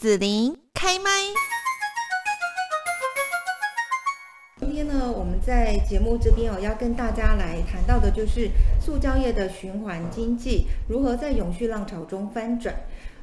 紫琳开麦。今天呢，我们在节目这边哦，要跟大家来谈到的就是塑胶业的循环经济如何在永续浪潮中翻转。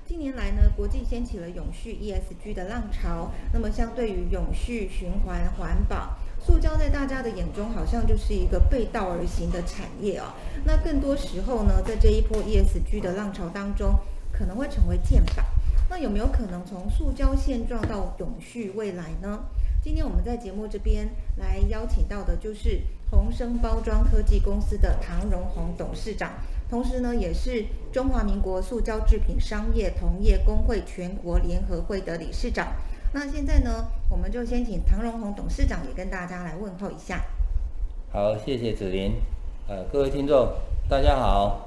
近年来呢，国际掀起了永续 ESG 的浪潮，那么相对于永续、循环、环保，塑胶在大家的眼中好像就是一个背道而行的产业哦。那更多时候呢，在这一波 ESG 的浪潮当中，可能会成为箭靶。那有没有可能从塑胶现状到永续未来呢？今天我们在节目这边来邀请到的就是宏生包装科技公司的唐荣宏董事长，同时呢，也是中华民国塑胶制品商业同业公会全国联合会的理事长。那现在呢，我们就先请唐荣宏董事长也跟大家来问候一下。好，谢谢子琳。呃，各位听众，大家好。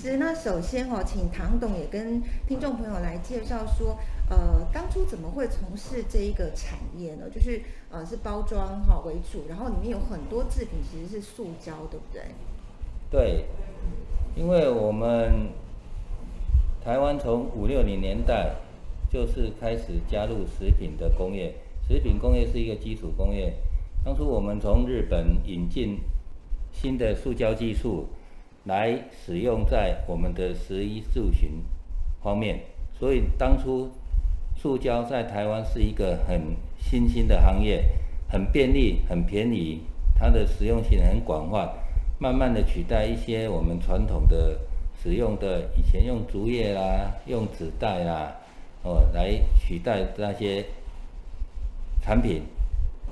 是，那首先哈、哦，请唐董也跟听众朋友来介绍说，呃，当初怎么会从事这一个产业呢？就是呃，是包装哈为主，然后里面有很多制品其实是塑胶，对不对？对，因为我们台湾从五六零年代就是开始加入食品的工业，食品工业是一个基础工业。当初我们从日本引进新的塑胶技术。来使用在我们的十一住行方面，所以当初塑胶在台湾是一个很新兴的行业，很便利、很便宜，它的实用性很广泛，慢慢的取代一些我们传统的使用的以前用竹叶啦、用纸袋啦，哦，来取代那些产品，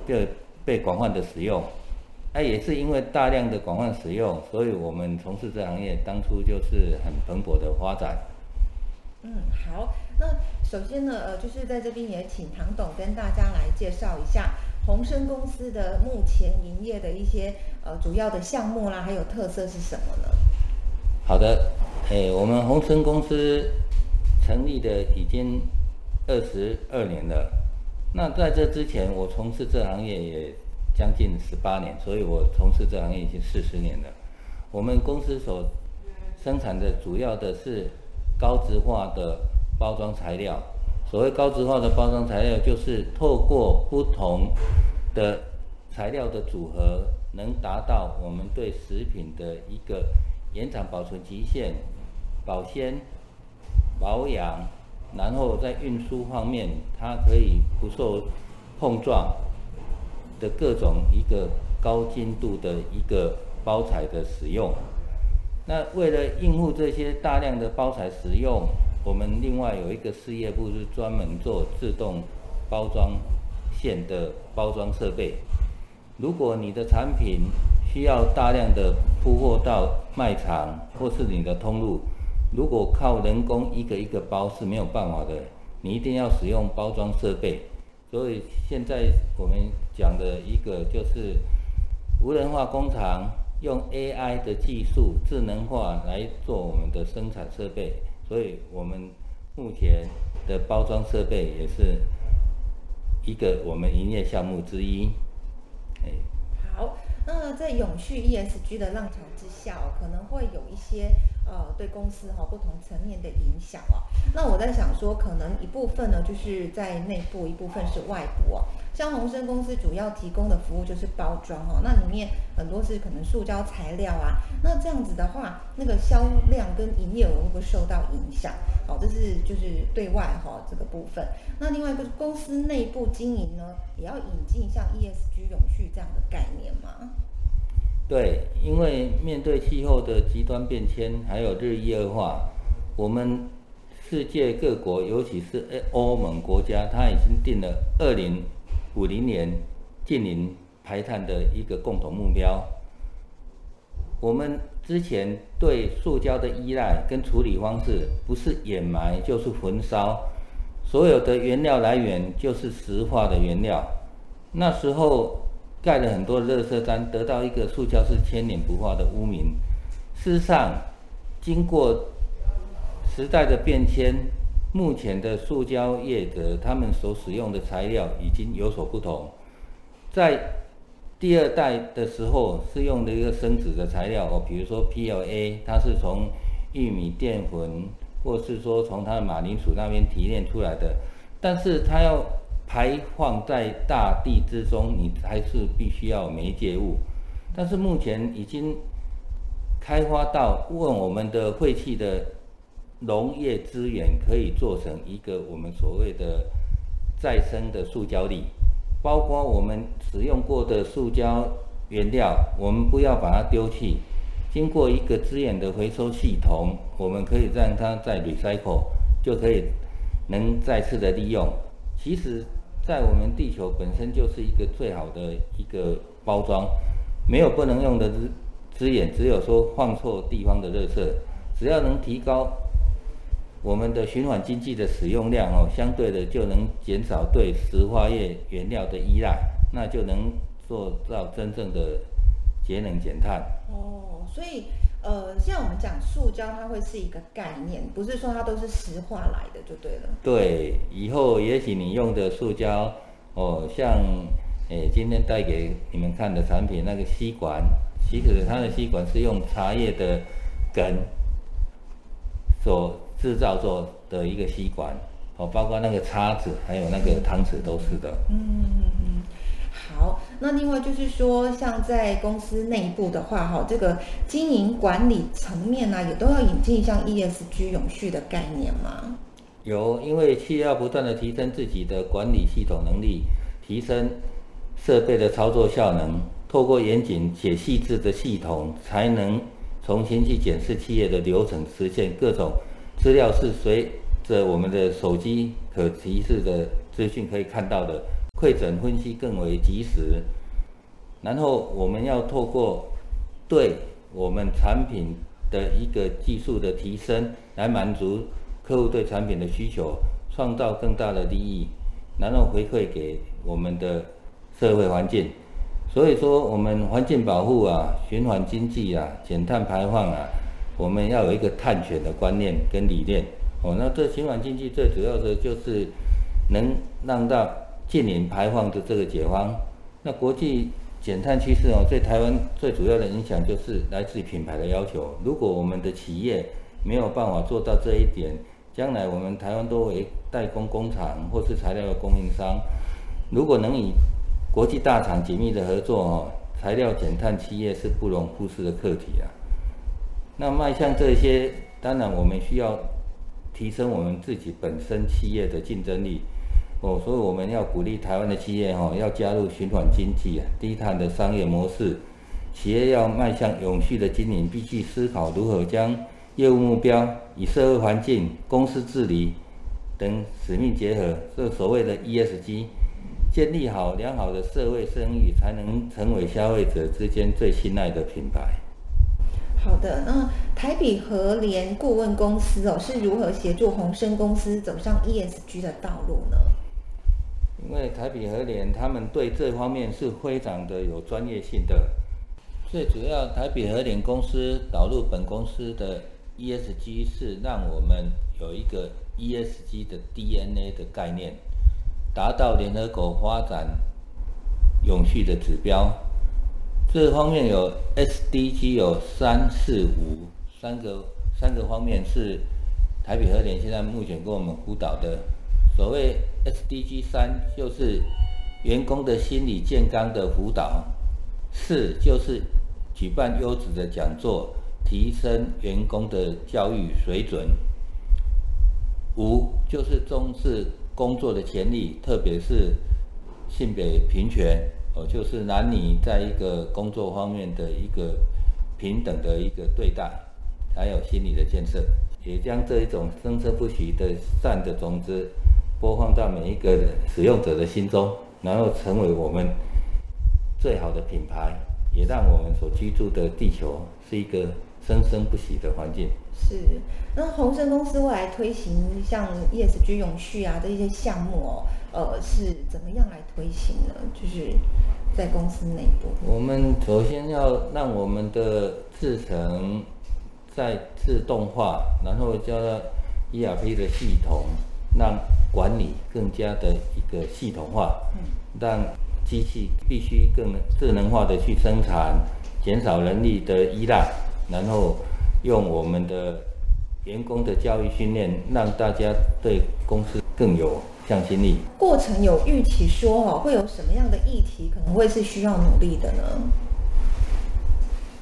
就被广泛的使用。那也是因为大量的广泛使用，所以我们从事这行业当初就是很蓬勃的发展。嗯，好，那首先呢，呃，就是在这边也请唐董跟大家来介绍一下宏生公司的目前营业的一些呃主要的项目啦，还有特色是什么呢？好的，哎，我们宏生公司成立的已经二十二年了。那在这之前，我从事这行业也。将近十八年，所以我从事这行业已经四十年了。我们公司所生产的主要的是高质化的包装材料。所谓高质化的包装材料，就是透过不同的材料的组合，能达到我们对食品的一个延长保存期限、保鲜、保养，然后在运输方面，它可以不受碰撞。的各种一个高精度的一个包材的使用，那为了应付这些大量的包材使用，我们另外有一个事业部是专门做自动包装线的包装设备。如果你的产品需要大量的铺货到卖场或是你的通路，如果靠人工一个一个包是没有办法的，你一定要使用包装设备。所以现在我们讲的一个就是无人化工厂，用 AI 的技术智能化来做我们的生产设备，所以我们目前的包装设备也是一个我们营业项目之一。好，那在永续 ESG 的浪潮之下，可能会有一些。呃，对公司哈不同层面的影响哦。那我在想说，可能一部分呢，就是在内部，一部分是外部哦。像宏升公司主要提供的服务就是包装哦，那里面很多是可能塑胶材料啊。那这样子的话，那个销量跟营业额会不会受到影响？好，这是就是对外哈这个部分。那另外一个公司内部经营呢，也要引进像 ESG 永续这样的概念吗？对，因为面对气候的极端变迁，还有日益恶化，我们世界各国，尤其是欧盟国家，它已经定了二零五零年净零排碳的一个共同目标。我们之前对塑胶的依赖跟处理方式，不是掩埋就是焚烧，所有的原料来源就是石化的原料，那时候。盖了很多垃圾站，得到一个塑胶是千年不化的污名。事实上，经过时代的变迁，目前的塑胶业者他们所使用的材料已经有所不同。在第二代的时候是用的一个生质的材料哦，比如说 PLA，它是从玉米淀粉，或是说从它的马铃薯那边提炼出来的。但是它要排放在大地之中，你还是必须要媒介物。但是目前已经开发到问我们的废弃的农业资源可以做成一个我们所谓的再生的塑胶粒，包括我们使用过的塑胶原料，我们不要把它丢弃，经过一个资源的回收系统，我们可以让它再 recycle，就可以能再次的利用。其实，在我们地球本身就是一个最好的一个包装，没有不能用的资资源，只有说放错地方的垃圾。只要能提高我们的循环经济的使用量哦，相对的就能减少对石化业原料的依赖，那就能做到真正的节能减碳。哦，所以。呃，现在我们讲塑胶，它会是一个概念，不是说它都是石化来的就对了。对，以后也许你用的塑胶，哦，像诶今天带给你们看的产品那个吸管，其实它的吸管是用茶叶的根所制造做的一个吸管，哦，包括那个叉子，还有那个汤匙都是的。嗯嗯嗯。那另外就是说，像在公司内部的话，哈，这个经营管理层面呢，也都要引进像 ESG 永续的概念吗？有，因为企业要不断的提升自己的管理系统能力，提升设备的操作效能，透过严谨且细致的系统，才能重新去检视企业的流程，实现各种资料是随着我们的手机可提示的资讯可以看到的。会诊分析更为及时，然后我们要透过对我们产品的一个技术的提升，来满足客户对产品的需求，创造更大的利益，然后回馈给我们的社会环境。所以说，我们环境保护啊，循环经济啊，减碳排放啊，我们要有一个碳权的观念跟理念。哦，那这循环经济最主要的就是能让到。近零排放的这个解方，那国际减碳趋势哦，对台湾最主要的影响就是来自于品牌的要求。如果我们的企业没有办法做到这一点，将来我们台湾作为代工工厂或是材料的供应商，如果能与国际大厂紧密的合作哦，材料减碳企业是不容忽视的课题啊。那迈向这些，当然我们需要提升我们自己本身企业的竞争力。哦，所以我们要鼓励台湾的企业哈，要加入循环经济啊，低碳的商业模式。企业要迈向永续的经营，必须思考如何将业务目标与社会环境、公司治理等使命结合，这所谓的 ESG，建立好良好的社会声誉，才能成为消费者之间最信赖的品牌。好的，那台比和联顾问公司哦，是如何协助鸿生公司走上 ESG 的道路呢？因为台比和联他们对这方面是非常的有专业性的，最主要台比和联公司导入本公司的 ESG 是让我们有一个 ESG 的 DNA 的概念，达到联合国发展永续的指标。这方面有 SDG 有三四五三个三个方面是台比和联现在目前跟我们辅导的。所谓 SDG 三就是员工的心理健康的辅导，四就是举办优质的讲座，提升员工的教育水准，五就是重视工作的权利，特别是性别平权，哦，就是男女在一个工作方面的一个平等的一个对待，还有心理的建设，也将这一种生生不息的善的种子。播放到每一个使用者的心中，然后成为我们最好的品牌，也让我们所居住的地球是一个生生不息的环境。是，那鸿盛公司未来推行像 ESG 永续啊这一些项目哦，呃，是怎么样来推行呢？就是在公司内部，我们首先要让我们的制程在自动化，然后加上 ERP 的系统，让管理更加的一个系统化，让机器必须更智能化的去生产，减少人力的依赖，然后用我们的员工的教育训练，让大家对公司更有向心力。过程有预期说哦，会有什么样的议题可能会是需要努力的呢？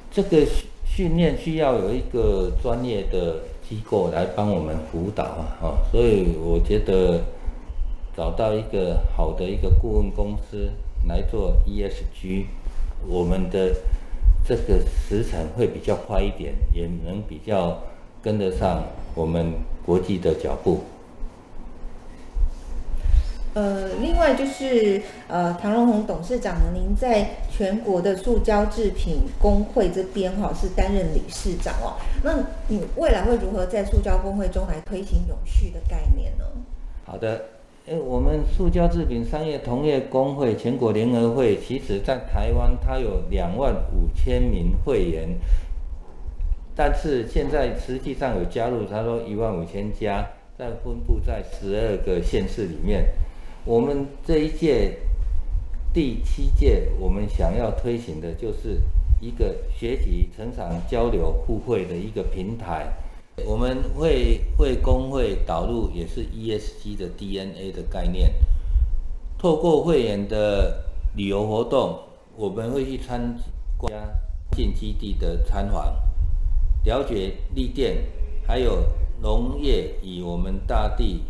这个训练需要有一个专业的机构来帮我们辅导啊，哦，所以我觉得找到一个好的一个顾问公司来做 ESG，我们的这个时程会比较快一点，也能比较跟得上我们国际的脚步。呃，另外就是呃，唐荣鸿董事长呢，您在全国的塑胶制品工会这边哈、是担任理事长哦。那你未来会如何在塑胶工会中来推行永续的概念呢？好的，诶，我们塑胶制品商业同业工会全国联合会，其实在台湾它有两万五千名会员，但是现在实际上有加入，他说一万五千家，在分布在十二个县市里面。我们这一届第七届，我们想要推行的就是一个学习、成长、交流、互惠的一个平台。我们会为工会导入也是 ESG 的 DNA 的概念，透过会员的旅游活动，我们会去参加进基地的参访，了解立电，还有农业与我们大地。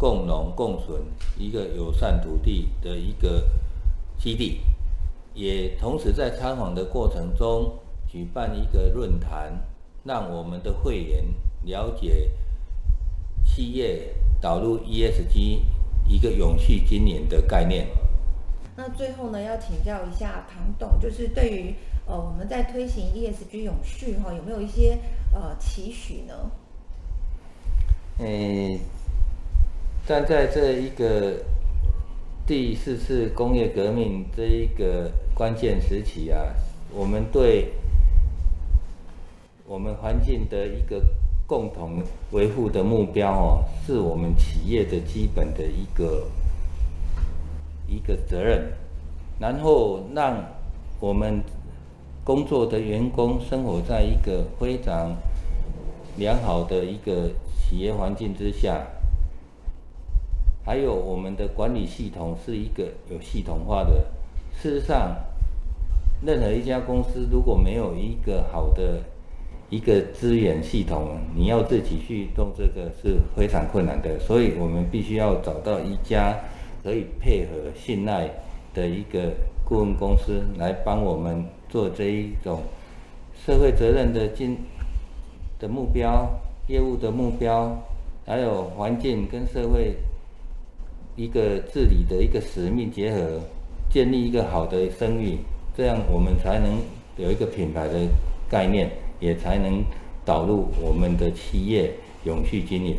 共荣共存，一个友善土地的一个基地，也同时在参访的过程中举办一个论坛，让我们的会员了解企业导入 ESG 一个永续经营的概念。那最后呢，要请教一下唐董，就是对于呃我们在推行 ESG 永续哈，有没有一些呃期许呢？诶、欸。但在这一个第四次工业革命这一个关键时期啊，我们对我们环境的一个共同维护的目标哦，是我们企业的基本的一个一个责任，然后让我们工作的员工生活在一个非常良好的一个企业环境之下。还有我们的管理系统是一个有系统化的。事实上，任何一家公司如果没有一个好的一个资源系统，你要自己去动这个是非常困难的。所以我们必须要找到一家可以配合、信赖的一个顾问公司，来帮我们做这一种社会责任的经的目标、业务的目标，还有环境跟社会。一个治理的一个使命结合，建立一个好的声誉，这样我们才能有一个品牌的概念，也才能导入我们的企业永续经营。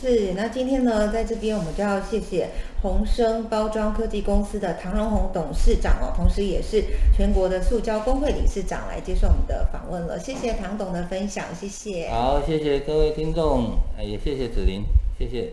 是，那今天呢，在这边我们就要谢谢鸿升包装科技公司的唐荣鸿董事长哦，同时也是全国的塑胶工会理事长来接受我们的访问了。谢谢唐董的分享，谢谢。好，谢谢各位听众，也谢谢子林，谢谢。